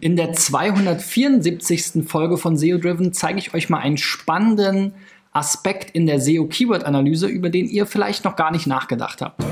In der 274. Folge von SEO Driven zeige ich euch mal einen spannenden Aspekt in der SEO-Keyword-Analyse, über den ihr vielleicht noch gar nicht nachgedacht habt.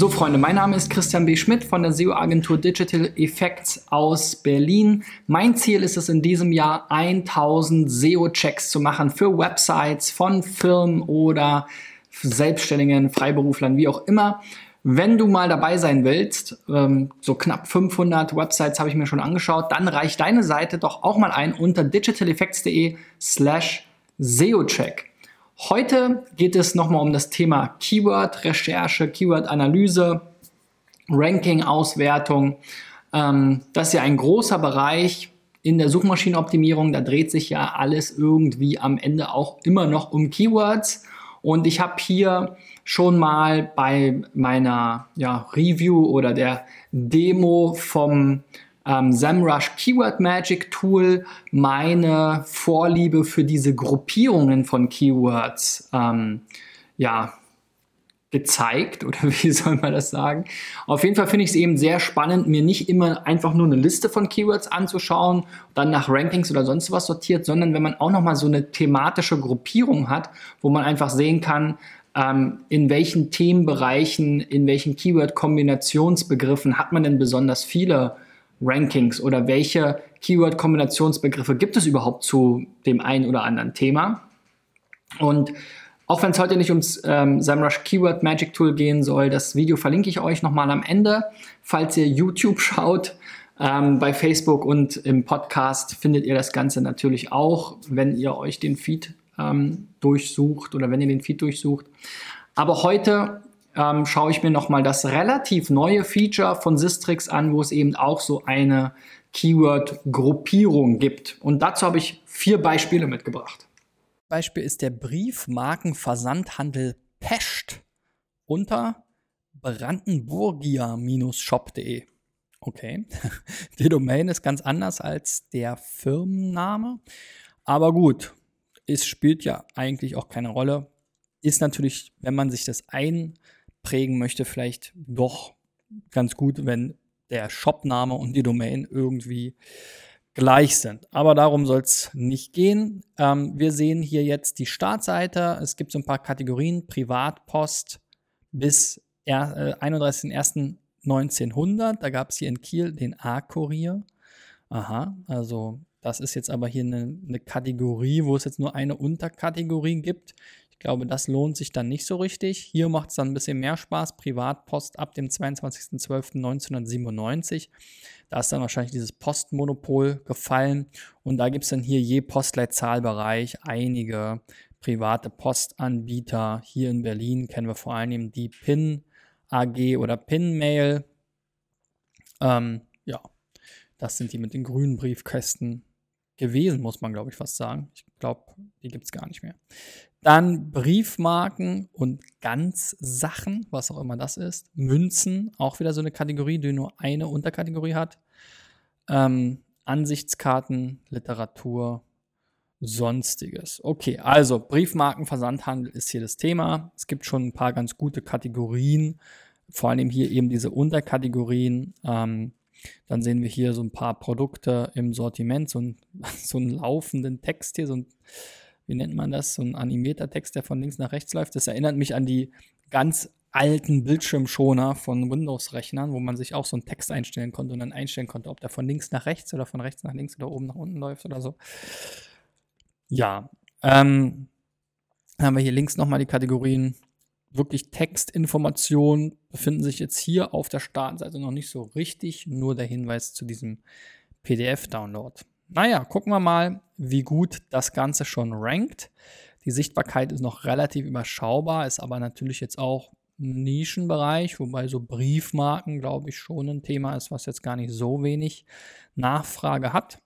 So, Freunde, mein Name ist Christian B. Schmidt von der SEO-Agentur Digital Effects aus Berlin. Mein Ziel ist es in diesem Jahr 1000 SEO-Checks zu machen für Websites von Firmen oder Selbstständigen, Freiberuflern, wie auch immer. Wenn du mal dabei sein willst, ähm, so knapp 500 Websites habe ich mir schon angeschaut, dann reicht deine Seite doch auch mal ein unter digitaleffects.de slash SEO-Check. Heute geht es nochmal um das Thema Keyword-Recherche, Keyword-Analyse, Ranking-Auswertung. Ähm, das ist ja ein großer Bereich in der Suchmaschinenoptimierung. Da dreht sich ja alles irgendwie am Ende auch immer noch um Keywords. Und ich habe hier schon mal bei meiner ja, Review oder der Demo vom ähm, SEMrush Keyword Magic Tool meine Vorliebe für diese Gruppierungen von Keywords ähm, ja, gezeigt oder wie soll man das sagen? Auf jeden Fall finde ich es eben sehr spannend, mir nicht immer einfach nur eine Liste von Keywords anzuschauen, dann nach Rankings oder sonst was sortiert, sondern wenn man auch nochmal so eine thematische Gruppierung hat, wo man einfach sehen kann, ähm, in welchen Themenbereichen, in welchen Keyword-Kombinationsbegriffen hat man denn besonders viele Rankings oder welche Keyword-Kombinationsbegriffe gibt es überhaupt zu dem einen oder anderen Thema. Und auch wenn es heute nicht ums ähm, SEMrush Keyword Magic Tool gehen soll, das Video verlinke ich euch nochmal am Ende. Falls ihr YouTube schaut, ähm, bei Facebook und im Podcast findet ihr das Ganze natürlich auch, wenn ihr euch den Feed ähm, durchsucht oder wenn ihr den Feed durchsucht. Aber heute ähm, schaue ich mir nochmal das relativ neue Feature von Sistrix an, wo es eben auch so eine Keyword-Gruppierung gibt. Und dazu habe ich vier Beispiele mitgebracht. Beispiel ist der Briefmarkenversandhandel Pest unter brandenburgia-shop.de. Okay, die Domain ist ganz anders als der Firmenname. Aber gut, es spielt ja eigentlich auch keine Rolle. Ist natürlich, wenn man sich das ein prägen möchte, vielleicht doch ganz gut, wenn der Shopname und die Domain irgendwie gleich sind. Aber darum soll es nicht gehen. Ähm, wir sehen hier jetzt die Startseite. Es gibt so ein paar Kategorien. Privatpost bis äh, 31.01.1900. Da gab es hier in Kiel den A-Kurier. Aha, also das ist jetzt aber hier eine, eine Kategorie, wo es jetzt nur eine Unterkategorie gibt glaube, das lohnt sich dann nicht so richtig. Hier macht es dann ein bisschen mehr Spaß. Privatpost ab dem 22.12.1997. Da ist dann wahrscheinlich dieses Postmonopol gefallen. Und da gibt es dann hier je Postleitzahlbereich einige private Postanbieter. Hier in Berlin kennen wir vor allem die PIN AG oder PIN Mail. Ähm, ja, das sind die mit den grünen Briefkästen gewesen, muss man, glaube ich, fast sagen. Ich glaube, die gibt es gar nicht mehr. Dann Briefmarken und Ganzsachen, was auch immer das ist. Münzen, auch wieder so eine Kategorie, die nur eine Unterkategorie hat. Ähm, Ansichtskarten, Literatur, Sonstiges. Okay, also Briefmarkenversandhandel ist hier das Thema. Es gibt schon ein paar ganz gute Kategorien, vor allem hier eben diese Unterkategorien. Ähm, dann sehen wir hier so ein paar Produkte im Sortiment, so, ein, so einen laufenden Text hier, so ein, wie nennt man das, so ein animierter Text, der von links nach rechts läuft. Das erinnert mich an die ganz alten Bildschirmschoner von Windows-Rechnern, wo man sich auch so einen Text einstellen konnte und dann einstellen konnte, ob der von links nach rechts oder von rechts nach links oder oben nach unten läuft oder so. Ja, ähm, dann haben wir hier links nochmal die Kategorien wirklich Textinformationen befinden sich jetzt hier auf der Startseite noch nicht so richtig, nur der Hinweis zu diesem PDF-Download. Naja, gucken wir mal, wie gut das Ganze schon rankt. Die Sichtbarkeit ist noch relativ überschaubar, ist aber natürlich jetzt auch ein Nischenbereich, wobei so Briefmarken, glaube ich, schon ein Thema ist, was jetzt gar nicht so wenig Nachfrage hat.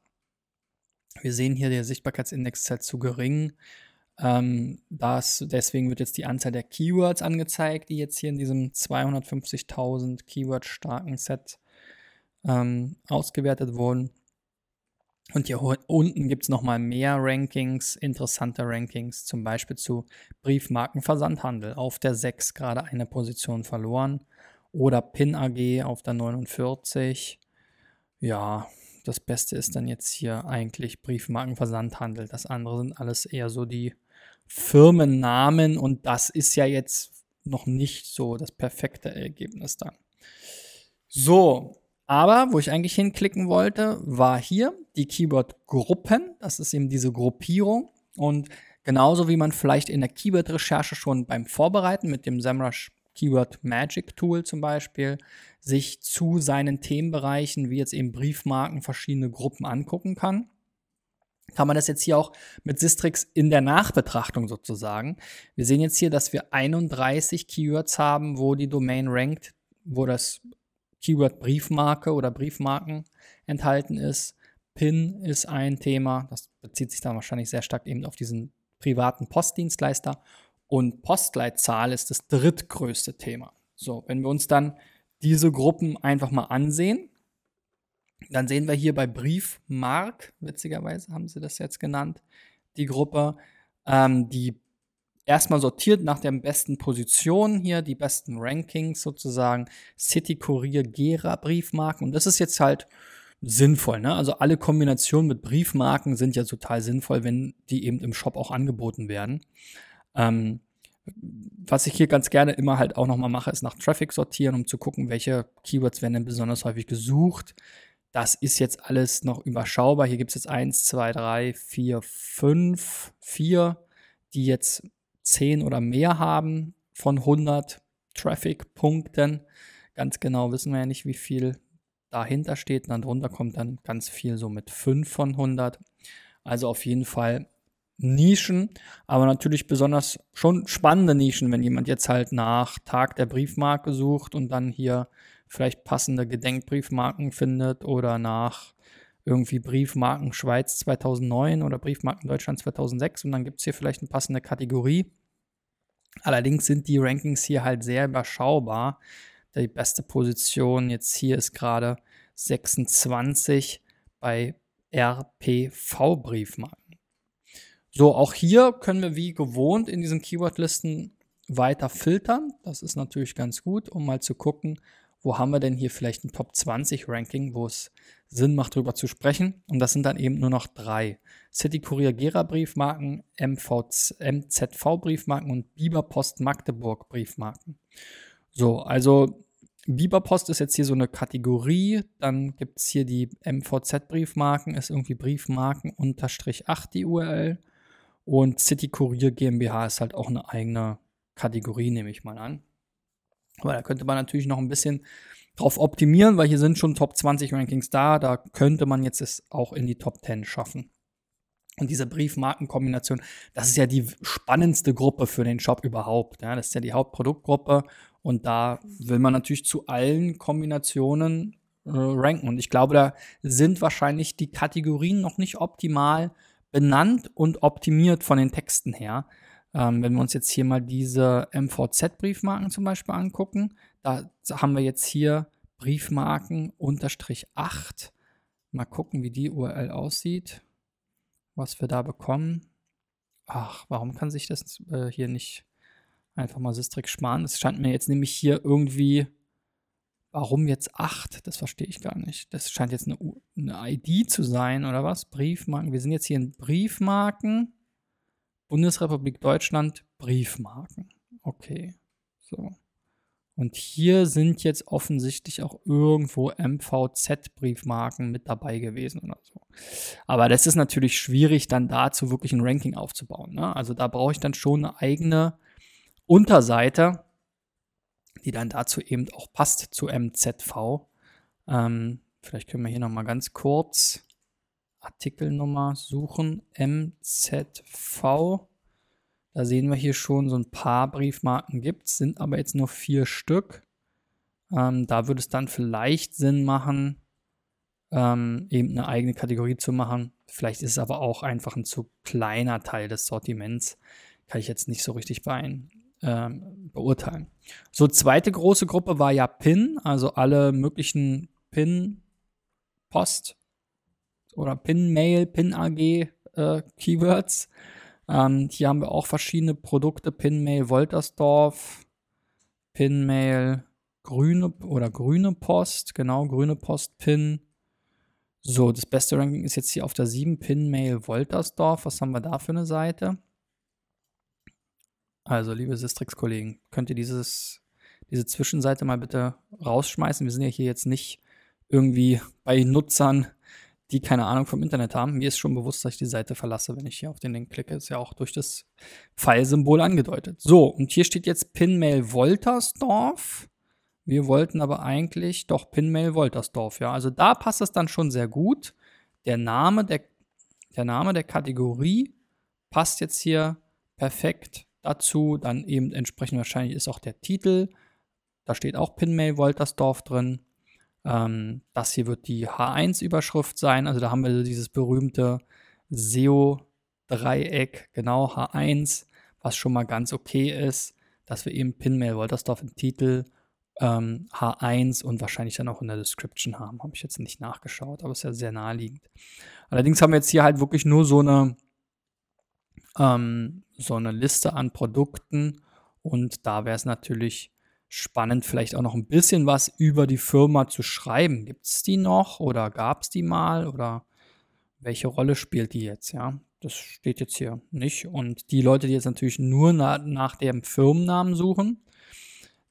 Wir sehen hier, der Sichtbarkeitsindex ist halt zu gering. Ähm, das, deswegen wird jetzt die Anzahl der Keywords angezeigt, die jetzt hier in diesem 250.000 Keyword starken Set ähm, ausgewertet wurden. Und hier unten gibt es nochmal mehr Rankings, interessante Rankings, zum Beispiel zu Briefmarkenversandhandel. Auf der 6 gerade eine Position verloren. Oder PIN AG auf der 49. Ja, das Beste ist dann jetzt hier eigentlich Briefmarkenversandhandel. Das andere sind alles eher so die Firmennamen und das ist ja jetzt noch nicht so das perfekte Ergebnis dann. So, aber wo ich eigentlich hinklicken wollte, war hier die Keyword-Gruppen. Das ist eben diese Gruppierung. Und genauso wie man vielleicht in der Keyword-Recherche schon beim Vorbereiten mit dem SEMrush Keyword Magic Tool zum Beispiel sich zu seinen Themenbereichen, wie jetzt eben Briefmarken, verschiedene Gruppen angucken kann, kann man das jetzt hier auch mit Sistrix in der Nachbetrachtung sozusagen. Wir sehen jetzt hier, dass wir 31 Keywords haben, wo die Domain rankt, wo das Keyword Briefmarke oder Briefmarken enthalten ist. PIN ist ein Thema, das bezieht sich dann wahrscheinlich sehr stark eben auf diesen privaten Postdienstleister. Und Postleitzahl ist das drittgrößte Thema. So, wenn wir uns dann diese Gruppen einfach mal ansehen, dann sehen wir hier bei Briefmark, witzigerweise haben sie das jetzt genannt, die Gruppe, ähm, die erstmal sortiert nach der besten Position hier, die besten Rankings sozusagen, City Courier, Gera Briefmarken. Und das ist jetzt halt sinnvoll. Ne? Also alle Kombinationen mit Briefmarken sind ja total sinnvoll, wenn die eben im Shop auch angeboten werden. Ähm, was ich hier ganz gerne immer halt auch nochmal mache, ist nach Traffic sortieren, um zu gucken, welche Keywords werden denn besonders häufig gesucht. Das ist jetzt alles noch überschaubar. Hier gibt es jetzt 1, 2, 3, 4, 5, 4, die jetzt 10 oder mehr haben von 100 Traffic-Punkten. Ganz genau wissen wir ja nicht, wie viel dahinter steht. Und dann drunter kommt dann ganz viel so mit 5 von 100. Also auf jeden Fall Nischen, aber natürlich besonders schon spannende Nischen, wenn jemand jetzt halt nach Tag der Briefmarke sucht und dann hier vielleicht passende Gedenkbriefmarken findet oder nach irgendwie Briefmarken Schweiz 2009 oder Briefmarken Deutschland 2006 und dann gibt es hier vielleicht eine passende Kategorie. Allerdings sind die Rankings hier halt sehr überschaubar. Die beste Position jetzt hier ist gerade 26 bei RPV-Briefmarken. So, auch hier können wir wie gewohnt in diesen Keywordlisten weiter filtern. Das ist natürlich ganz gut, um mal zu gucken, wo haben wir denn hier vielleicht ein Top 20 Ranking, wo es Sinn macht, darüber zu sprechen. Und das sind dann eben nur noch drei. City Courier Gera Briefmarken, MZV Briefmarken und Biber Post Magdeburg Briefmarken. So, also Biber Post ist jetzt hier so eine Kategorie. Dann gibt es hier die MVZ Briefmarken, ist irgendwie Briefmarken unterstrich 8 die URL. Und City Courier GmbH ist halt auch eine eigene Kategorie, nehme ich mal an. Aber da könnte man natürlich noch ein bisschen drauf optimieren, weil hier sind schon Top 20 Rankings da. Da könnte man jetzt es auch in die Top 10 schaffen. Und diese Briefmarkenkombination, das ist ja die spannendste Gruppe für den Shop überhaupt. Ja, das ist ja die Hauptproduktgruppe. Und da will man natürlich zu allen Kombinationen äh, ranken. Und ich glaube, da sind wahrscheinlich die Kategorien noch nicht optimal benannt und optimiert von den Texten her. Ähm, wenn wir uns jetzt hier mal diese MVZ-Briefmarken zum Beispiel angucken, da haben wir jetzt hier Briefmarken unterstrich 8. Mal gucken, wie die URL aussieht, was wir da bekommen. Ach, warum kann sich das äh, hier nicht einfach mal Sistrix sparen? Es scheint mir jetzt nämlich hier irgendwie, warum jetzt 8? Das verstehe ich gar nicht. Das scheint jetzt eine, eine ID zu sein oder was? Briefmarken. Wir sind jetzt hier in Briefmarken. Bundesrepublik Deutschland Briefmarken. Okay, so. Und hier sind jetzt offensichtlich auch irgendwo MVZ-Briefmarken mit dabei gewesen oder so. Aber das ist natürlich schwierig, dann dazu wirklich ein Ranking aufzubauen. Ne? Also da brauche ich dann schon eine eigene Unterseite, die dann dazu eben auch passt zu MZV. Ähm, vielleicht können wir hier nochmal ganz kurz Artikelnummer suchen, MZV. Da sehen wir hier schon so ein paar Briefmarken gibt es, sind aber jetzt nur vier Stück. Ähm, da würde es dann vielleicht Sinn machen, ähm, eben eine eigene Kategorie zu machen. Vielleicht ist es aber auch einfach ein zu kleiner Teil des Sortiments. Kann ich jetzt nicht so richtig bein, ähm, beurteilen. So, zweite große Gruppe war ja PIN, also alle möglichen PIN, Post, oder Pin-Mail, Pin-AG äh. Ähm, hier haben wir auch verschiedene Produkte, Pin-Mail Woltersdorf, Pin-Mail grüne oder grüne Post, genau, grüne Post Pin. So, das beste Ranking ist jetzt hier auf der 7 Pin-Mail Woltersdorf. Was haben wir da für eine Seite? Also, liebe Sistrix-Kollegen, könnt ihr dieses, diese Zwischenseite mal bitte rausschmeißen? Wir sind ja hier jetzt nicht irgendwie bei Nutzern, die keine Ahnung vom Internet haben. Mir ist schon bewusst, dass ich die Seite verlasse, wenn ich hier auf den Link klicke. Ist ja auch durch das Pfeilsymbol angedeutet. So, und hier steht jetzt Pinmail Woltersdorf. Wir wollten aber eigentlich doch Pinmail Woltersdorf, ja. Also da passt es dann schon sehr gut. Der Name der, der Name der Kategorie passt jetzt hier perfekt dazu. Dann eben entsprechend wahrscheinlich ist auch der Titel. Da steht auch Pinmail Woltersdorf drin. Ähm, das hier wird die H1-Überschrift sein. Also da haben wir dieses berühmte SEO-Dreieck, genau H1, was schon mal ganz okay ist, dass wir eben Pinmail Woltersdorf im Titel ähm, H1 und wahrscheinlich dann auch in der Description haben. Habe ich jetzt nicht nachgeschaut, aber ist ja sehr naheliegend. Allerdings haben wir jetzt hier halt wirklich nur so eine ähm, so eine Liste an Produkten und da wäre es natürlich spannend, vielleicht auch noch ein bisschen was über die Firma zu schreiben. Gibt es die noch oder gab es die mal oder welche Rolle spielt die jetzt? Ja, das steht jetzt hier nicht. Und die Leute, die jetzt natürlich nur na nach dem Firmennamen suchen,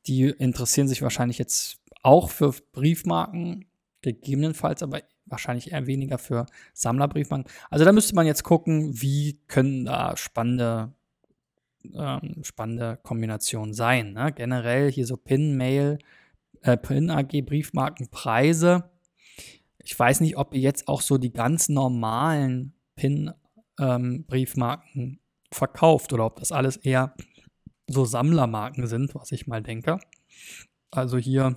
die interessieren sich wahrscheinlich jetzt auch für Briefmarken, gegebenenfalls, aber wahrscheinlich eher weniger für Sammlerbriefmarken. Also da müsste man jetzt gucken, wie können da spannende, ähm, spannende Kombinationen sein. Ne? Generell hier so Pin, Mail, äh, Pin AG, Briefmarkenpreise. Ich weiß nicht, ob ihr jetzt auch so die ganz normalen Pin-Briefmarken ähm, verkauft oder ob das alles eher so Sammlermarken sind, was ich mal denke. Also hier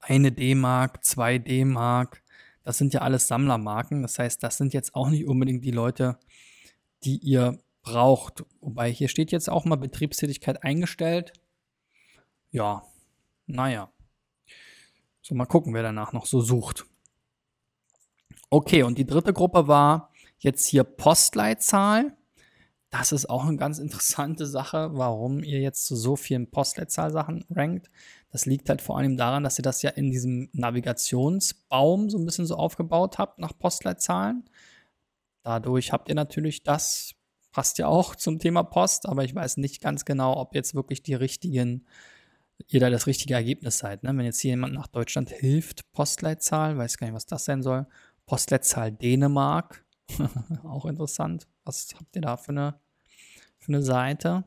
eine D-Mark, zwei D-Mark, das sind ja alles Sammlermarken. Das heißt, das sind jetzt auch nicht unbedingt die Leute, die ihr braucht. Wobei hier steht jetzt auch mal Betriebstätigkeit eingestellt. Ja, naja. So, mal gucken, wer danach noch so sucht. Okay, und die dritte Gruppe war jetzt hier Postleitzahl. Das ist auch eine ganz interessante Sache, warum ihr jetzt zu so vielen Postleitzahl-Sachen rankt. Das liegt halt vor allem daran, dass ihr das ja in diesem Navigationsbaum so ein bisschen so aufgebaut habt nach Postleitzahlen. Dadurch habt ihr natürlich das, passt ja auch zum Thema Post, aber ich weiß nicht ganz genau, ob jetzt wirklich die richtigen, ihr da das richtige Ergebnis seid. Ne? Wenn jetzt hier jemand nach Deutschland hilft, Postleitzahl, weiß gar nicht, was das sein soll. Postleitzahl Dänemark, auch interessant. Was habt ihr da für eine, für eine Seite?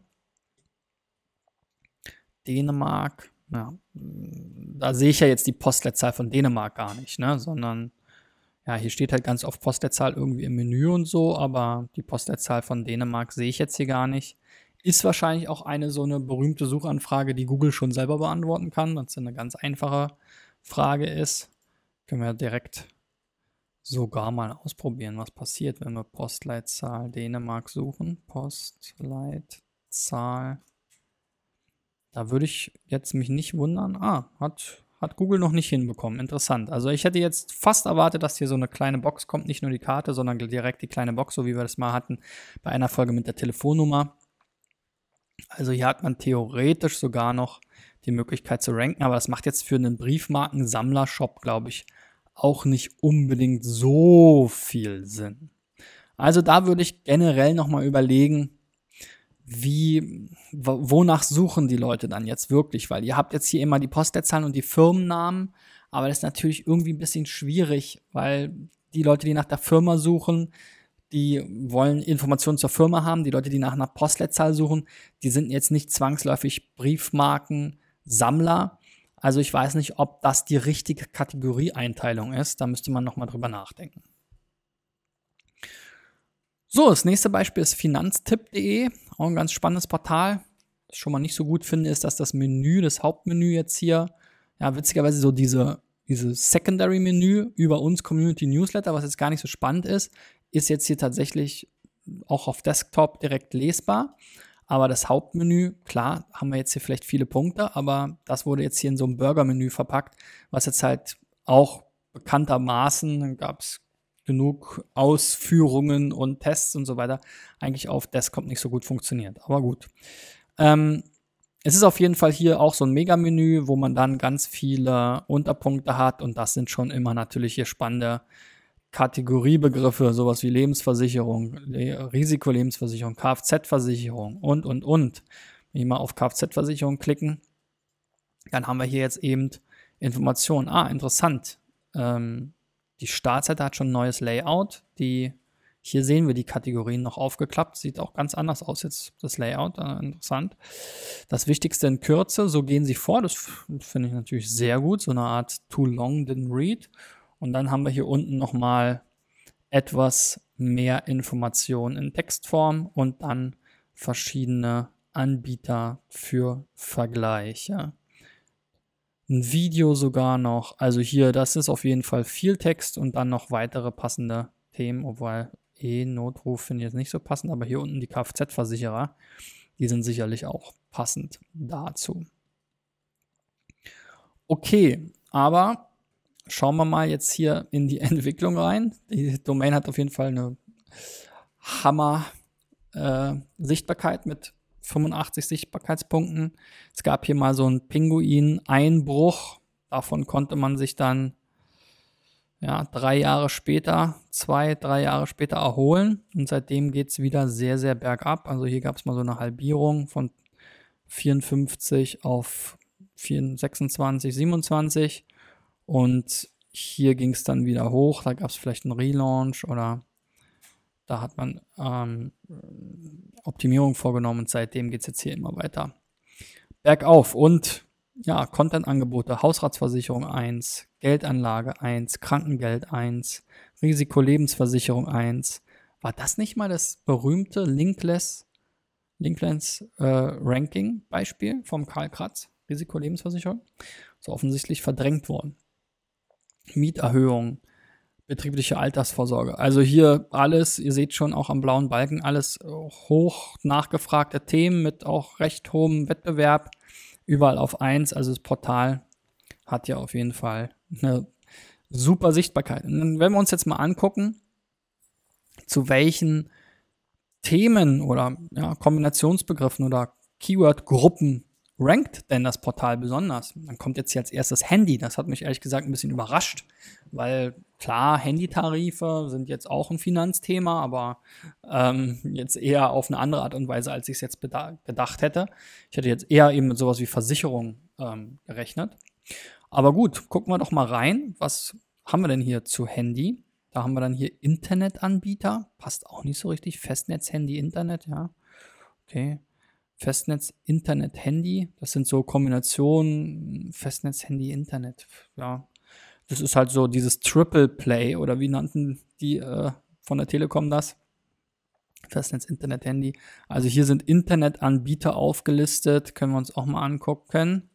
Dänemark, ja, da sehe ich ja jetzt die Postleitzahl von Dänemark gar nicht, ne? sondern ja, hier steht halt ganz oft Postleitzahl irgendwie im Menü und so, aber die Postleitzahl von Dänemark sehe ich jetzt hier gar nicht. Ist wahrscheinlich auch eine so eine berühmte Suchanfrage, die Google schon selber beantworten kann, weil es eine ganz einfache Frage ist. Können wir direkt sogar mal ausprobieren, was passiert, wenn wir Postleitzahl Dänemark suchen. Postleitzahl da würde ich jetzt mich nicht wundern. Ah, hat, hat Google noch nicht hinbekommen. Interessant. Also ich hätte jetzt fast erwartet, dass hier so eine kleine Box kommt, nicht nur die Karte, sondern direkt die kleine Box, so wie wir das mal hatten bei einer Folge mit der Telefonnummer. Also hier hat man theoretisch sogar noch die Möglichkeit zu ranken, aber das macht jetzt für einen Briefmarkensammler-Shop, glaube ich, auch nicht unbedingt so viel Sinn. Also da würde ich generell nochmal überlegen, wie, wonach suchen die Leute dann jetzt wirklich? Weil ihr habt jetzt hier immer die Postleitzahlen und die Firmennamen, aber das ist natürlich irgendwie ein bisschen schwierig, weil die Leute, die nach der Firma suchen, die wollen Informationen zur Firma haben. Die Leute, die nach einer Postleitzahl suchen, die sind jetzt nicht zwangsläufig Briefmarken-Sammler. Also ich weiß nicht, ob das die richtige Kategorieeinteilung ist. Da müsste man nochmal drüber nachdenken. So, das nächste Beispiel ist finanztipp.de, auch ein ganz spannendes Portal. Was ich schon mal nicht so gut finde, ist, dass das Menü, das Hauptmenü jetzt hier, ja, witzigerweise so diese, diese Secondary-Menü über uns Community Newsletter, was jetzt gar nicht so spannend ist, ist jetzt hier tatsächlich auch auf Desktop direkt lesbar. Aber das Hauptmenü, klar, haben wir jetzt hier vielleicht viele Punkte, aber das wurde jetzt hier in so einem Burger-Menü verpackt, was jetzt halt auch bekanntermaßen, dann gab es genug Ausführungen und Tests und so weiter eigentlich auf Desktop nicht so gut funktioniert. Aber gut. Ähm, es ist auf jeden Fall hier auch so ein Mega-Menü, wo man dann ganz viele Unterpunkte hat und das sind schon immer natürlich hier spannende Kategoriebegriffe, sowas wie Lebensversicherung, Risikolebensversicherung, Kfz-Versicherung und, und, und. Wenn wir mal auf Kfz-Versicherung klicken, dann haben wir hier jetzt eben Informationen. Ah, interessant. Ähm, die Startseite hat schon ein neues Layout. Die, hier sehen wir die Kategorien noch aufgeklappt. Sieht auch ganz anders aus jetzt, das Layout. Äh, interessant. Das Wichtigste in Kürze, so gehen sie vor. Das finde ich natürlich sehr gut. So eine Art Too Long Didn't Read. Und dann haben wir hier unten nochmal etwas mehr Informationen in Textform und dann verschiedene Anbieter für Vergleiche ein Video sogar noch. Also hier, das ist auf jeden Fall viel Text und dann noch weitere passende Themen, obwohl E-Notruf finde ich jetzt nicht so passend, aber hier unten die Kfz-Versicherer, die sind sicherlich auch passend dazu. Okay, aber schauen wir mal jetzt hier in die Entwicklung rein. Die Domain hat auf jeden Fall eine Hammer äh, Sichtbarkeit mit 85 Sichtbarkeitspunkten. Es gab hier mal so einen Pinguin-Einbruch. Davon konnte man sich dann ja, drei Jahre später, zwei, drei Jahre später erholen. Und seitdem geht es wieder sehr, sehr bergab. Also hier gab es mal so eine Halbierung von 54 auf 26, 27. Und hier ging es dann wieder hoch. Da gab es vielleicht einen Relaunch oder da hat man ähm, Optimierung vorgenommen und seitdem geht es jetzt hier immer weiter bergauf. Und ja, Content-Angebote, Hausratsversicherung 1, Geldanlage 1, Krankengeld 1, Risikolebensversicherung 1. War das nicht mal das berühmte Linkless, Linkless äh, Ranking Beispiel vom Karl Kratz, Risikolebensversicherung? So offensichtlich verdrängt worden. Mieterhöhung, betriebliche Altersvorsorge. Also hier alles, ihr seht schon auch am blauen Balken, alles hoch nachgefragte Themen mit auch recht hohem Wettbewerb. Überall auf eins. Also das Portal hat ja auf jeden Fall eine super Sichtbarkeit. Und wenn wir uns jetzt mal angucken, zu welchen Themen oder ja, Kombinationsbegriffen oder Keyword-Gruppen rankt denn das Portal besonders? Dann kommt jetzt hier als erstes Handy. Das hat mich ehrlich gesagt ein bisschen überrascht, weil klar, Handytarife sind jetzt auch ein Finanzthema, aber ähm, jetzt eher auf eine andere Art und Weise, als ich es jetzt gedacht hätte. Ich hätte jetzt eher eben mit sowas wie Versicherung ähm, gerechnet. Aber gut, gucken wir doch mal rein. Was haben wir denn hier zu Handy? Da haben wir dann hier Internetanbieter. Passt auch nicht so richtig. Festnetz, Handy, Internet, ja. Okay. Festnetz, Internet, Handy. Das sind so Kombinationen Festnetz, Handy, Internet. Ja, das ist halt so dieses Triple Play oder wie nannten die äh, von der Telekom das? Festnetz, Internet, Handy. Also hier sind Internetanbieter aufgelistet, können wir uns auch mal angucken,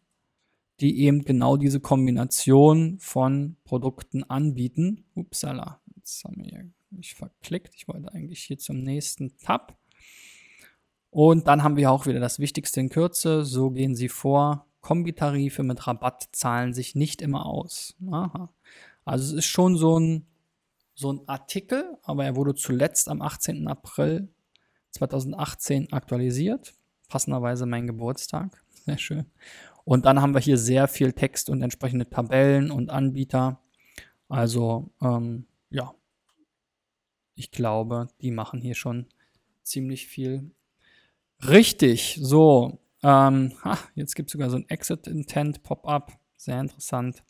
die eben genau diese Kombination von Produkten anbieten. Upsala, jetzt haben wir hier mich verklickt. Ich wollte eigentlich hier zum nächsten Tab. Und dann haben wir auch wieder das Wichtigste in Kürze. So gehen sie vor. Kombitarife mit Rabatt zahlen sich nicht immer aus. Aha. Also es ist schon so ein, so ein Artikel, aber er wurde zuletzt am 18. April 2018 aktualisiert. Passenderweise mein Geburtstag. Sehr schön. Und dann haben wir hier sehr viel Text und entsprechende Tabellen und Anbieter. Also ähm, ja, ich glaube, die machen hier schon ziemlich viel Richtig, so. Ähm, ha, jetzt gibt es sogar so ein Exit Intent Pop-up. Sehr interessant.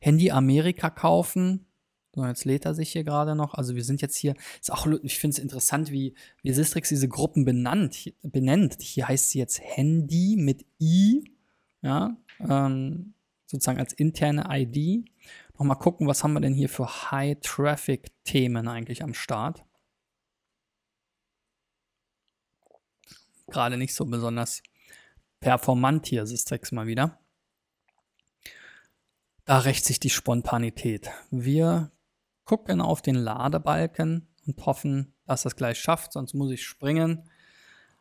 Handy Amerika kaufen. So, jetzt lädt er sich hier gerade noch. Also wir sind jetzt hier, ist auch, ich finde es interessant, wie, wie Sistrix diese Gruppen benannt, benennt. Hier heißt sie jetzt Handy mit I, ja, ähm, sozusagen als interne ID. Nochmal gucken, was haben wir denn hier für High-Traffic-Themen eigentlich am Start. Gerade nicht so besonders performant hier, Sistrix mal wieder. Da rächt sich die Spontanität. Wir gucken auf den Ladebalken und hoffen, dass das gleich schafft, sonst muss ich springen.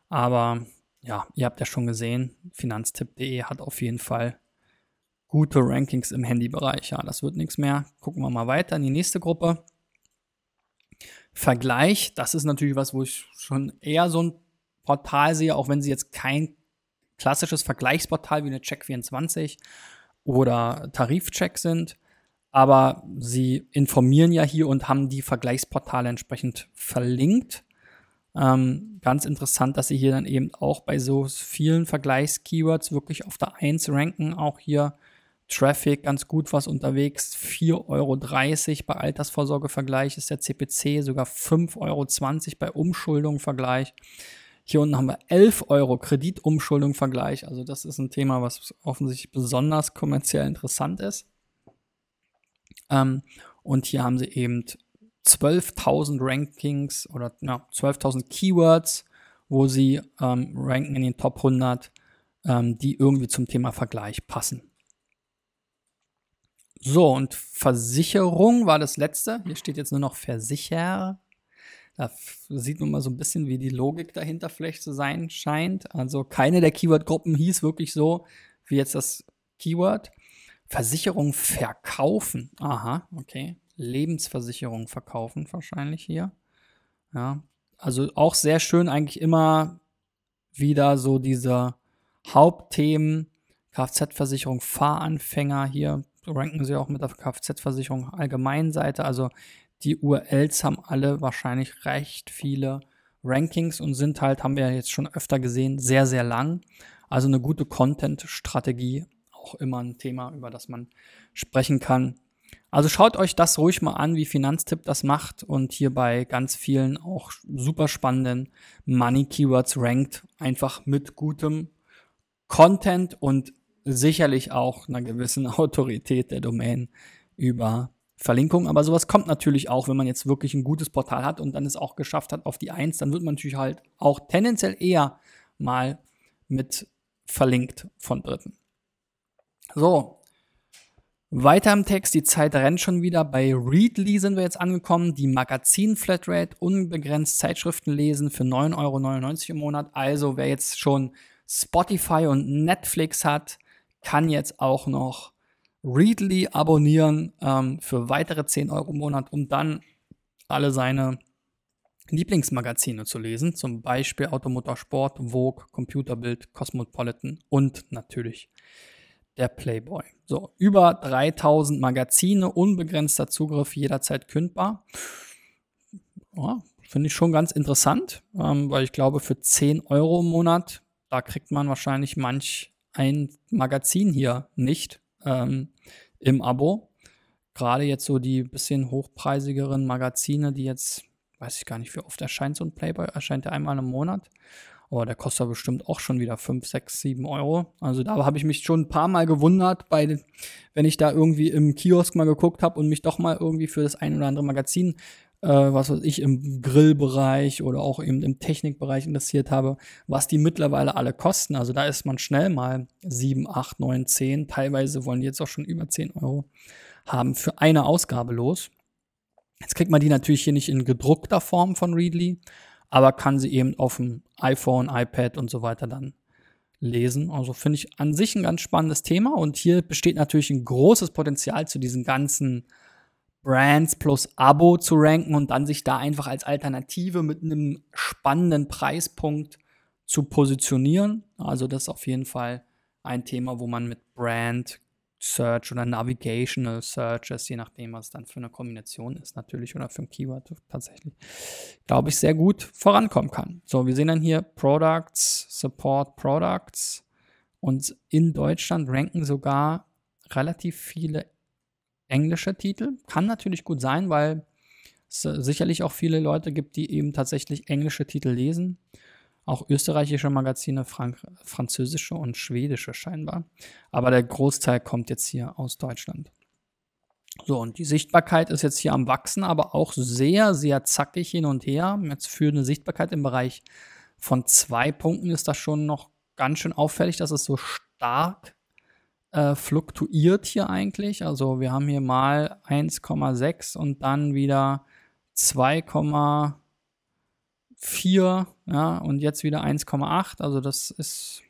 Aber ja, ihr habt ja schon gesehen, finanztipp.de hat auf jeden Fall gute Rankings im Handybereich. Ja, das wird nichts mehr. Gucken wir mal weiter in die nächste Gruppe. Vergleich, das ist natürlich was, wo ich schon eher so ein Portal sehe, auch wenn sie jetzt kein klassisches Vergleichsportal wie eine Check24 oder Tarifcheck sind. Aber sie informieren ja hier und haben die Vergleichsportale entsprechend verlinkt. Ähm, ganz interessant, dass sie hier dann eben auch bei so vielen Vergleichskeywords wirklich auf der 1 ranken. Auch hier Traffic ganz gut was unterwegs. 4,30 Euro bei Altersvorsorgevergleich ist der CPC, sogar 5,20 Euro bei Umschuldung-Vergleich. Hier unten haben wir 11 Euro Kreditumschuldung-Vergleich. Also das ist ein Thema, was offensichtlich besonders kommerziell interessant ist. Ähm, und hier haben sie eben 12.000 Rankings oder ja, 12.000 Keywords, wo sie ähm, ranken in den Top 100, ähm, die irgendwie zum Thema Vergleich passen. So, und Versicherung war das letzte. Hier steht jetzt nur noch Versicher. Da sieht man mal so ein bisschen, wie die Logik dahinter vielleicht zu sein scheint. Also keine der Keyword-Gruppen hieß wirklich so wie jetzt das Keyword. Versicherung verkaufen. Aha, okay. Lebensversicherung verkaufen wahrscheinlich hier. Ja, also auch sehr schön eigentlich immer wieder so diese Hauptthemen Kfz-Versicherung Fahranfänger hier ranken sie auch mit der Kfz-Versicherung Allgemeinseite. Also die URLs haben alle wahrscheinlich recht viele Rankings und sind halt, haben wir jetzt schon öfter gesehen, sehr, sehr lang. Also eine gute Content-Strategie, auch immer ein Thema, über das man sprechen kann. Also schaut euch das ruhig mal an, wie Finanztipp das macht und hier bei ganz vielen auch super spannenden Money Keywords rankt, einfach mit gutem Content und sicherlich auch einer gewissen Autorität der Domain über Verlinkung. Aber sowas kommt natürlich auch, wenn man jetzt wirklich ein gutes Portal hat und dann es auch geschafft hat auf die Eins, dann wird man natürlich halt auch tendenziell eher mal mit verlinkt von Dritten. So. Weiter im Text, die Zeit rennt schon wieder. Bei Readly sind wir jetzt angekommen. Die Magazin-Flatrate, unbegrenzt Zeitschriften lesen für 9,99 Euro im Monat. Also wer jetzt schon Spotify und Netflix hat, kann jetzt auch noch Readly abonnieren ähm, für weitere 10 Euro im Monat, um dann alle seine Lieblingsmagazine zu lesen, zum Beispiel Automotorsport, Vogue, Computerbild, Cosmopolitan und natürlich der Playboy. So, über 3000 Magazine, unbegrenzter Zugriff, jederzeit kündbar. Ja, Finde ich schon ganz interessant, ähm, weil ich glaube, für 10 Euro im Monat, da kriegt man wahrscheinlich manch ein Magazin hier nicht ähm, im Abo. Gerade jetzt so die bisschen hochpreisigeren Magazine, die jetzt, weiß ich gar nicht, wie oft erscheint so ein Playboy, erscheint der einmal im Monat. Aber der kostet bestimmt auch schon wieder 5, 6, 7 Euro. Also da habe ich mich schon ein paar Mal gewundert, bei, wenn ich da irgendwie im Kiosk mal geguckt habe und mich doch mal irgendwie für das ein oder andere Magazin äh, was weiß ich, im Grillbereich oder auch eben im Technikbereich interessiert habe, was die mittlerweile alle kosten. Also da ist man schnell mal 7, 8, 9, 10, teilweise wollen die jetzt auch schon über 10 Euro haben für eine Ausgabe los. Jetzt kriegt man die natürlich hier nicht in gedruckter Form von Readly, aber kann sie eben auf dem iPhone, iPad und so weiter dann lesen. Also finde ich an sich ein ganz spannendes Thema und hier besteht natürlich ein großes Potenzial zu diesen ganzen Brands plus Abo zu ranken und dann sich da einfach als Alternative mit einem spannenden Preispunkt zu positionieren. Also das ist auf jeden Fall ein Thema, wo man mit Brand Search oder Navigational Searches, je nachdem, was dann für eine Kombination ist, natürlich, oder für ein Keyword tatsächlich, glaube ich, sehr gut vorankommen kann. So, wir sehen dann hier Products, Support Products und in Deutschland ranken sogar relativ viele englische Titel. Kann natürlich gut sein, weil es sicherlich auch viele Leute gibt, die eben tatsächlich englische Titel lesen. Auch österreichische Magazine, Frank französische und schwedische scheinbar. Aber der Großteil kommt jetzt hier aus Deutschland. So, und die Sichtbarkeit ist jetzt hier am Wachsen, aber auch sehr, sehr zackig hin und her. Jetzt für eine Sichtbarkeit im Bereich von zwei Punkten ist das schon noch ganz schön auffällig, dass es so stark äh, fluktuiert hier eigentlich. Also wir haben hier mal 1,6 und dann wieder 2,4, ja, und jetzt wieder 1,8. Also das ist,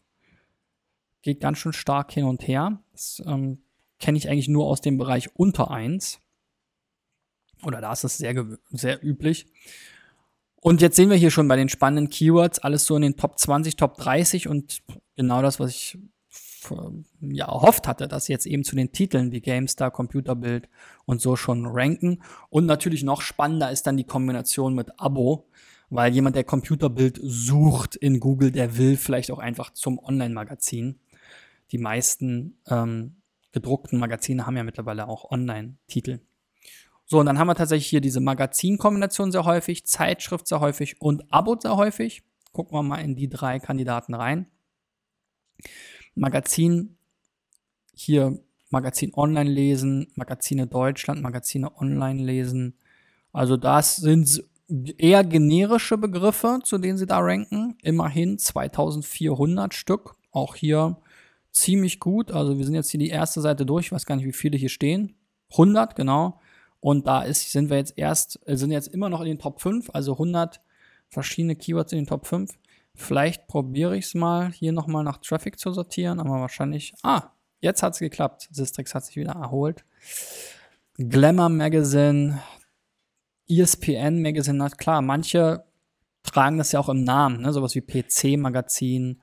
geht ganz schön stark hin und her. Das ähm, kenne ich eigentlich nur aus dem Bereich unter 1. Oder da ist es sehr, sehr üblich. Und jetzt sehen wir hier schon bei den spannenden Keywords alles so in den Top 20, Top 30 und genau das, was ich ja, erhofft hatte, dass jetzt eben zu den Titeln wie GameStar, Computerbild und so schon ranken. Und natürlich noch spannender ist dann die Kombination mit Abo, weil jemand, der Computerbild sucht in Google, der will vielleicht auch einfach zum Online-Magazin. Die meisten ähm, gedruckten Magazine haben ja mittlerweile auch Online-Titel. So, und dann haben wir tatsächlich hier diese Magazinkombination sehr häufig, Zeitschrift sehr häufig und Abo sehr häufig. Gucken wir mal in die drei Kandidaten rein. Magazin, hier Magazin online lesen, Magazine Deutschland, Magazine online lesen. Also das sind eher generische Begriffe, zu denen sie da ranken. Immerhin 2400 Stück. Auch hier ziemlich gut. Also wir sind jetzt hier die erste Seite durch. Ich weiß gar nicht, wie viele hier stehen. 100, genau. Und da ist, sind wir jetzt erst, äh, sind jetzt immer noch in den Top 5, also 100 verschiedene Keywords in den Top 5. Vielleicht probiere ich es mal, hier nochmal nach Traffic zu sortieren, aber wahrscheinlich, ah, jetzt hat es geklappt. Sistrix hat sich wieder erholt. Glamour Magazine, ESPN Magazine, na klar, manche tragen das ja auch im Namen, ne? sowas wie PC Magazin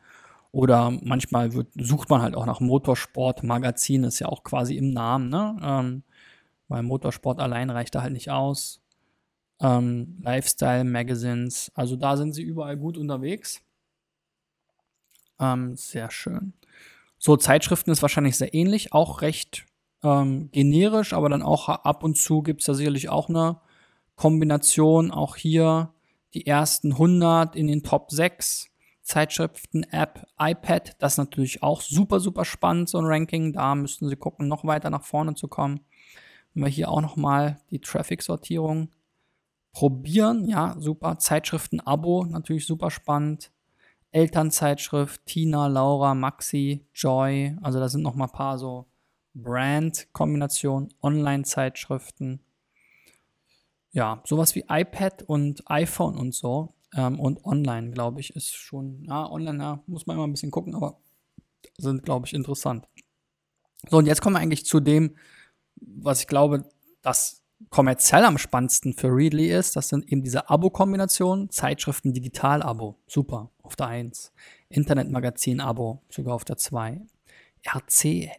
oder manchmal wird, sucht man halt auch nach Motorsport Magazin, ist ja auch quasi im Namen, ne? Ähm, weil Motorsport allein reicht da halt nicht aus. Ähm, Lifestyle Magazines, also da sind sie überall gut unterwegs. Ähm, sehr schön. So, Zeitschriften ist wahrscheinlich sehr ähnlich, auch recht ähm, generisch, aber dann auch ab und zu gibt es da sicherlich auch eine Kombination. Auch hier die ersten 100 in den Top 6. Zeitschriften, App, iPad, das ist natürlich auch super, super spannend, so ein Ranking. Da müssten Sie gucken, noch weiter nach vorne zu kommen. Wenn wir hier auch nochmal die Traffic-Sortierung probieren, ja, super. Zeitschriften-Abo, natürlich super spannend. Elternzeitschrift, Tina, Laura, Maxi, Joy, also da sind nochmal ein paar so Brand-Kombinationen, Online-Zeitschriften. Ja, sowas wie iPad und iPhone und so. Ähm, und online, glaube ich, ist schon, ja, online, ja, muss man immer ein bisschen gucken, aber sind, glaube ich, interessant. So, und jetzt kommen wir eigentlich zu dem, was ich glaube, das kommerziell am spannendsten für Readly ist, das sind eben diese Abo-Kombinationen, Zeitschriften Digital-Abo, super, auf der 1. Internetmagazin-Abo, sogar auf der 2. RC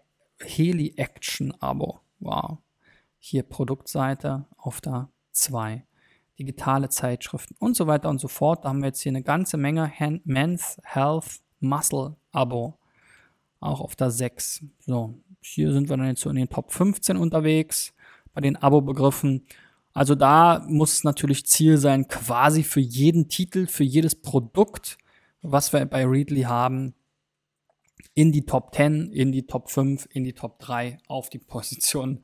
Heli Action-Abo, wow. Hier Produktseite auf der 2. Digitale Zeitschriften und so weiter und so fort. Da haben wir jetzt hier eine ganze Menge Men's Health Muscle Abo, auch auf der 6. So, hier sind wir dann jetzt so in den Top 15 unterwegs bei den Abo-Begriffen. Also da muss es natürlich Ziel sein, quasi für jeden Titel, für jedes Produkt, was wir bei Readly haben, in die Top 10, in die Top 5, in die Top 3 auf die Position.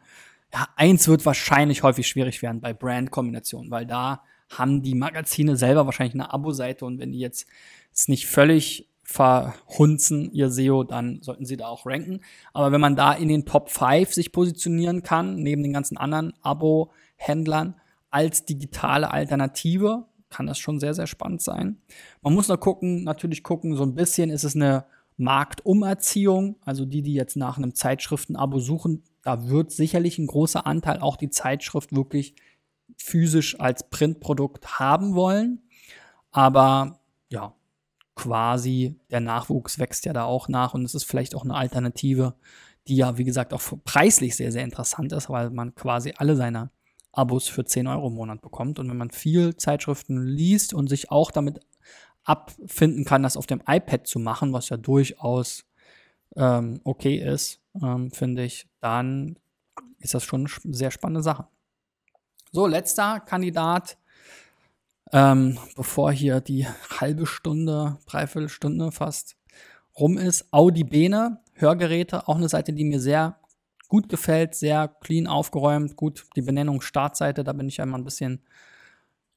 Ja, eins wird wahrscheinlich häufig schwierig werden bei Brand-Kombinationen, weil da haben die Magazine selber wahrscheinlich eine Abo-Seite und wenn die jetzt, jetzt nicht völlig verhunzen, ihr SEO, dann sollten sie da auch ranken. Aber wenn man da in den Top 5 sich positionieren kann, neben den ganzen anderen Abo-Händlern, als digitale Alternative, kann das schon sehr, sehr spannend sein. Man muss noch gucken, natürlich gucken, so ein bisschen ist es eine Marktumerziehung, also die, die jetzt nach einem Zeitschriften-Abo suchen, da wird sicherlich ein großer Anteil auch die Zeitschrift wirklich physisch als Printprodukt haben wollen. Aber ja, quasi, der Nachwuchs wächst ja da auch nach und es ist vielleicht auch eine Alternative, die ja, wie gesagt, auch preislich sehr, sehr interessant ist, weil man quasi alle seine Abos für 10 Euro im Monat bekommt. Und wenn man viel Zeitschriften liest und sich auch damit abfinden kann, das auf dem iPad zu machen, was ja durchaus ähm, okay ist, ähm, finde ich, dann ist das schon eine sehr spannende Sache. So, letzter Kandidat ähm, bevor hier die halbe Stunde, dreiviertel Stunde fast rum ist. Audi Bene, Hörgeräte, auch eine Seite, die mir sehr gut gefällt, sehr clean aufgeräumt, gut, die Benennung Startseite, da bin ich immer ein bisschen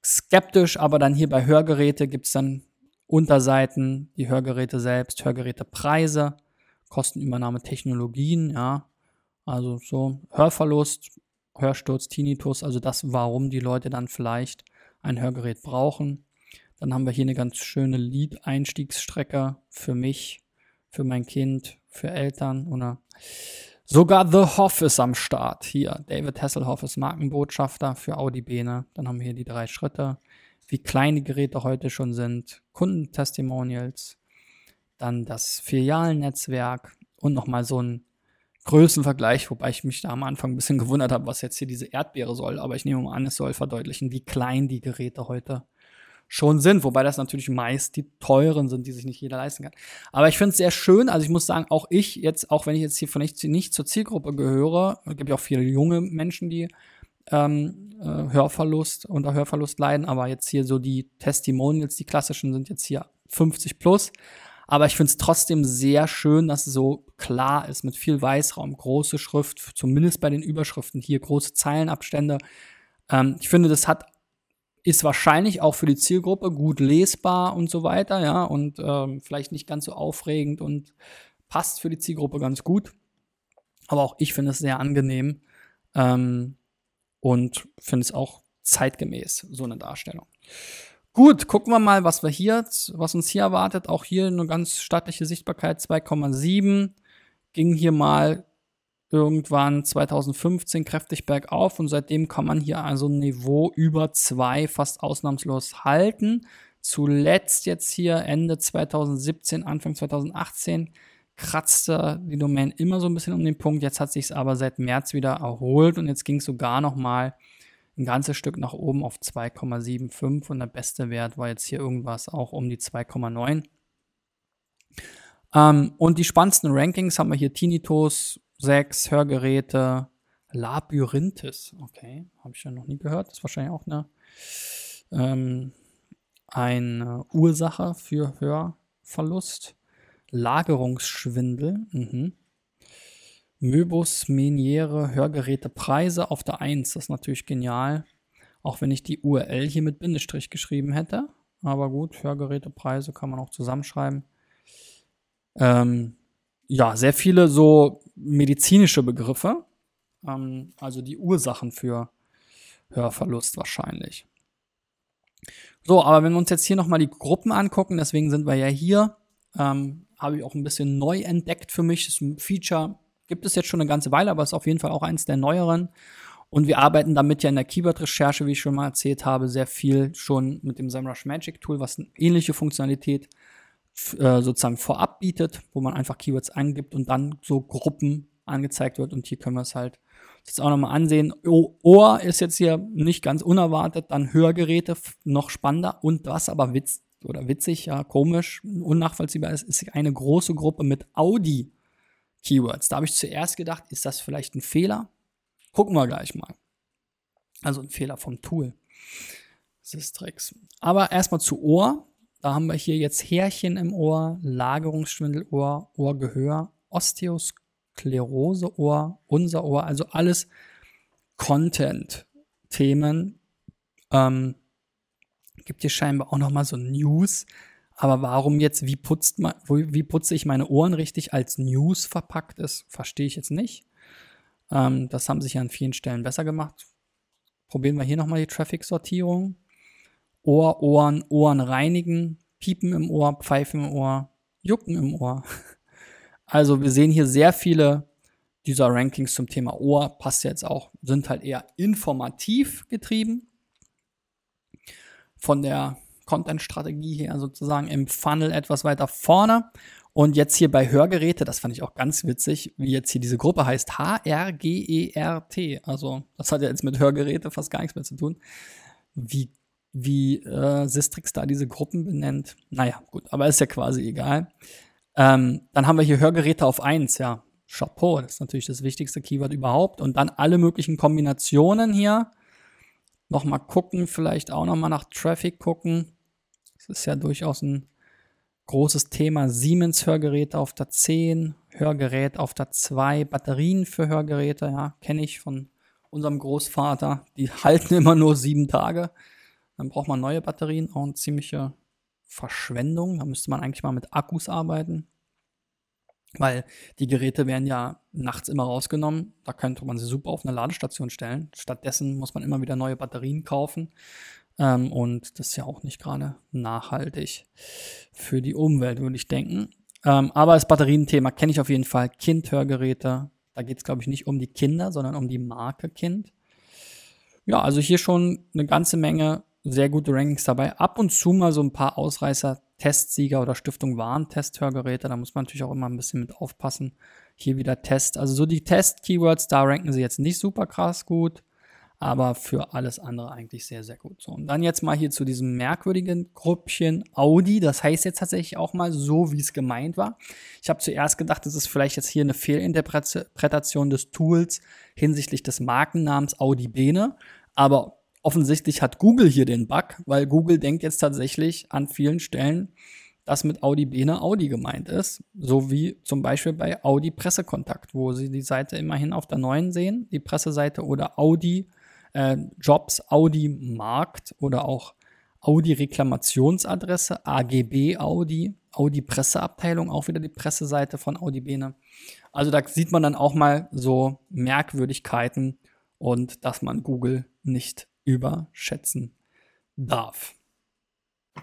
skeptisch, aber dann hier bei Hörgeräte gibt es dann Unterseiten, die Hörgeräte selbst, Hörgerätepreise, Kostenübernahme Technologien, ja, also so Hörverlust, Hörsturz, Tinnitus, also das, warum die Leute dann vielleicht ein Hörgerät brauchen. Dann haben wir hier eine ganz schöne Lied-Einstiegsstrecke für mich, für mein Kind, für Eltern oder Sogar The Hoff ist am Start. Hier, David Hasselhoff ist Markenbotschafter für Audi Bene. Dann haben wir hier die drei Schritte, wie klein die Geräte heute schon sind, Kundentestimonials, dann das Filialnetzwerk und nochmal so ein Größenvergleich, wobei ich mich da am Anfang ein bisschen gewundert habe, was jetzt hier diese Erdbeere soll. Aber ich nehme mal an, es soll verdeutlichen, wie klein die Geräte heute schon sind, wobei das natürlich meist die teuren sind, die sich nicht jeder leisten kann. Aber ich finde es sehr schön, also ich muss sagen, auch ich jetzt, auch wenn ich jetzt hier von nicht, zur Zielgruppe gehöre, gibt ja auch viele junge Menschen, die ähm, äh, Hörverlust, unter Hörverlust leiden, aber jetzt hier so die Testimonials, die klassischen sind jetzt hier 50 plus. Aber ich finde es trotzdem sehr schön, dass es so klar ist, mit viel Weißraum, große Schrift, zumindest bei den Überschriften hier, große Zeilenabstände. Ähm, ich finde, das hat ist wahrscheinlich auch für die Zielgruppe gut lesbar und so weiter, ja, und ähm, vielleicht nicht ganz so aufregend und passt für die Zielgruppe ganz gut. Aber auch ich finde es sehr angenehm ähm, und finde es auch zeitgemäß, so eine Darstellung. Gut, gucken wir mal, was wir hier, was uns hier erwartet. Auch hier eine ganz stattliche Sichtbarkeit 2,7. Ging hier mal irgendwann 2015 kräftig bergauf und seitdem kann man hier also ein Niveau über zwei fast ausnahmslos halten. Zuletzt jetzt hier Ende 2017, Anfang 2018 kratzte die Domain immer so ein bisschen um den Punkt. Jetzt hat sich es aber seit März wieder erholt und jetzt ging es sogar noch mal ein ganzes Stück nach oben auf 2,75 und der beste Wert war jetzt hier irgendwas auch um die 2,9. Ähm, und die spannendsten Rankings haben wir hier Tinnitus, sechs Hörgeräte. Labyrinthes, okay, habe ich ja noch nie gehört. Das ist wahrscheinlich auch eine, ähm, eine Ursache für Hörverlust. Lagerungsschwindel. Mhm. Möbus Meniere Hörgeräte Preise auf der 1. Das ist natürlich genial. Auch wenn ich die URL hier mit Bindestrich geschrieben hätte. Aber gut, Hörgeräte Preise kann man auch zusammenschreiben. Ähm, ja, sehr viele so medizinische Begriffe, ähm, also die Ursachen für Hörverlust wahrscheinlich. So, aber wenn wir uns jetzt hier nochmal die Gruppen angucken, deswegen sind wir ja hier, ähm, habe ich auch ein bisschen neu entdeckt für mich. Das ist ein Feature gibt es jetzt schon eine ganze Weile, aber ist auf jeden Fall auch eins der neueren. Und wir arbeiten damit ja in der Keyword-Recherche, wie ich schon mal erzählt habe, sehr viel schon mit dem SEMrush Magic Tool, was eine ähnliche Funktionalität äh, sozusagen vorab bietet, wo man einfach Keywords eingibt und dann so Gruppen angezeigt wird. Und hier können wir es halt jetzt auch nochmal ansehen. Ohr ist jetzt hier nicht ganz unerwartet, dann Hörgeräte noch spannender und was aber witz oder witzig, ja, komisch, unnachvollziehbar ist, ist eine große Gruppe mit Audi-Keywords. Da habe ich zuerst gedacht, ist das vielleicht ein Fehler? Gucken wir gleich mal. Also ein Fehler vom Tool. Sistrix. Aber erstmal zu Ohr. Da haben wir hier jetzt Härchen im Ohr, Lagerungsschwindelohr, Ohrgehör, Osteoskleroseohr, unser Ohr, also alles Content-Themen. Ähm, gibt hier scheinbar auch noch mal so News. Aber warum jetzt, wie, putzt man, wie putze ich meine Ohren richtig als News verpackt ist, verstehe ich jetzt nicht. Ähm, das haben sich ja an vielen Stellen besser gemacht. Probieren wir hier nochmal die Traffic-Sortierung. Ohr, Ohren, Ohren reinigen, Piepen im Ohr, Pfeifen im Ohr, Jucken im Ohr. Also wir sehen hier sehr viele dieser Rankings zum Thema Ohr, passt jetzt auch, sind halt eher informativ getrieben. Von der Content-Strategie her sozusagen im Funnel etwas weiter vorne. Und jetzt hier bei Hörgeräte, das fand ich auch ganz witzig, wie jetzt hier diese Gruppe heißt, H-R-G-E-R-T. Also das hat ja jetzt mit Hörgeräte fast gar nichts mehr zu tun. Wie wie äh, Sistrix da diese Gruppen benennt. Naja, gut, aber ist ja quasi egal. Ähm, dann haben wir hier Hörgeräte auf 1, ja. Chapeau, das ist natürlich das wichtigste Keyword überhaupt. Und dann alle möglichen Kombinationen hier. Nochmal gucken, vielleicht auch nochmal nach Traffic gucken. Ist ja durchaus ein großes Thema. Siemens Hörgeräte auf der 10, Hörgerät auf der 2, Batterien für Hörgeräte, ja, kenne ich von unserem Großvater. Die halten immer nur sieben Tage. Dann braucht man neue Batterien, auch eine ziemliche Verschwendung. Da müsste man eigentlich mal mit Akkus arbeiten. Weil die Geräte werden ja nachts immer rausgenommen. Da könnte man sie super auf eine Ladestation stellen. Stattdessen muss man immer wieder neue Batterien kaufen. Ähm, und das ist ja auch nicht gerade nachhaltig für die Umwelt, würde ich denken. Ähm, aber das Batterienthema kenne ich auf jeden Fall. Kindhörgeräte, Da geht es, glaube ich, nicht um die Kinder, sondern um die Marke Kind. Ja, also hier schon eine ganze Menge sehr gute Rankings dabei. Ab und zu mal so ein paar Ausreißer, Testsieger oder Stiftung Warentest-Hörgeräte. Da muss man natürlich auch immer ein bisschen mit aufpassen. Hier wieder Test. Also so die Test-Keywords, da ranken sie jetzt nicht super krass gut aber für alles andere eigentlich sehr, sehr gut. So, und dann jetzt mal hier zu diesem merkwürdigen Gruppchen Audi. Das heißt jetzt tatsächlich auch mal so, wie es gemeint war. Ich habe zuerst gedacht, das ist vielleicht jetzt hier eine Fehlinterpretation des Tools hinsichtlich des Markennamens Audi Bene. Aber offensichtlich hat Google hier den Bug, weil Google denkt jetzt tatsächlich an vielen Stellen, dass mit Audi Bene Audi gemeint ist. So wie zum Beispiel bei Audi Pressekontakt, wo Sie die Seite immerhin auf der neuen sehen, die Presseseite oder Audi äh, Jobs Audi Markt oder auch Audi Reklamationsadresse, AGB Audi, Audi Presseabteilung, auch wieder die Presseseite von Audi Bene. Also da sieht man dann auch mal so Merkwürdigkeiten und dass man Google nicht überschätzen darf.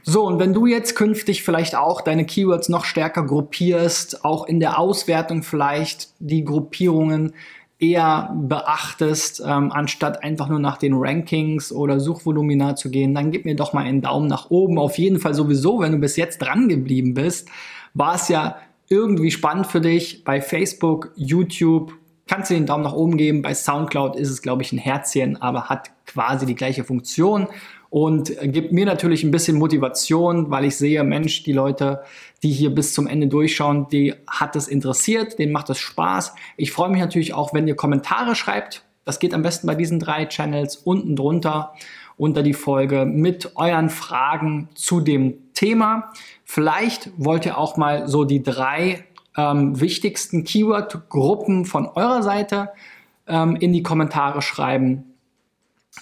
So, und wenn du jetzt künftig vielleicht auch deine Keywords noch stärker gruppierst, auch in der Auswertung vielleicht die Gruppierungen eher beachtest, ähm, anstatt einfach nur nach den Rankings oder Suchvolumina zu gehen, dann gib mir doch mal einen Daumen nach oben. Auf jeden Fall sowieso, wenn du bis jetzt dran geblieben bist, war es ja irgendwie spannend für dich. Bei Facebook, YouTube kannst du den Daumen nach oben geben. Bei SoundCloud ist es, glaube ich, ein Herzchen, aber hat quasi die gleiche Funktion und gibt mir natürlich ein bisschen Motivation, weil ich sehe, Mensch, die Leute, die hier bis zum Ende durchschauen, die hat es interessiert, denen macht es Spaß. Ich freue mich natürlich auch, wenn ihr Kommentare schreibt. Das geht am besten bei diesen drei Channels unten drunter unter die Folge mit euren Fragen zu dem Thema. Vielleicht wollt ihr auch mal so die drei ähm, wichtigsten Keyword-Gruppen von eurer Seite ähm, in die Kommentare schreiben.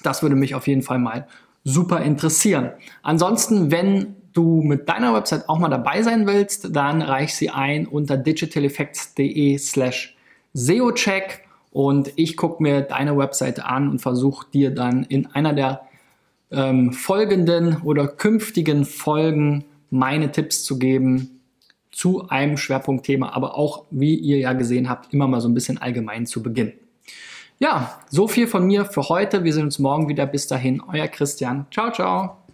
Das würde mich auf jeden Fall mal super interessieren. Ansonsten, wenn du mit deiner Website auch mal dabei sein willst, dann reich sie ein unter digitaleffects.de slash SEOcheck und ich gucke mir deine Webseite an und versuche dir dann in einer der ähm, folgenden oder künftigen Folgen meine Tipps zu geben zu einem Schwerpunktthema, aber auch, wie ihr ja gesehen habt, immer mal so ein bisschen allgemein zu Beginn. Ja, so viel von mir für heute. Wir sehen uns morgen wieder. Bis dahin, euer Christian. Ciao, ciao.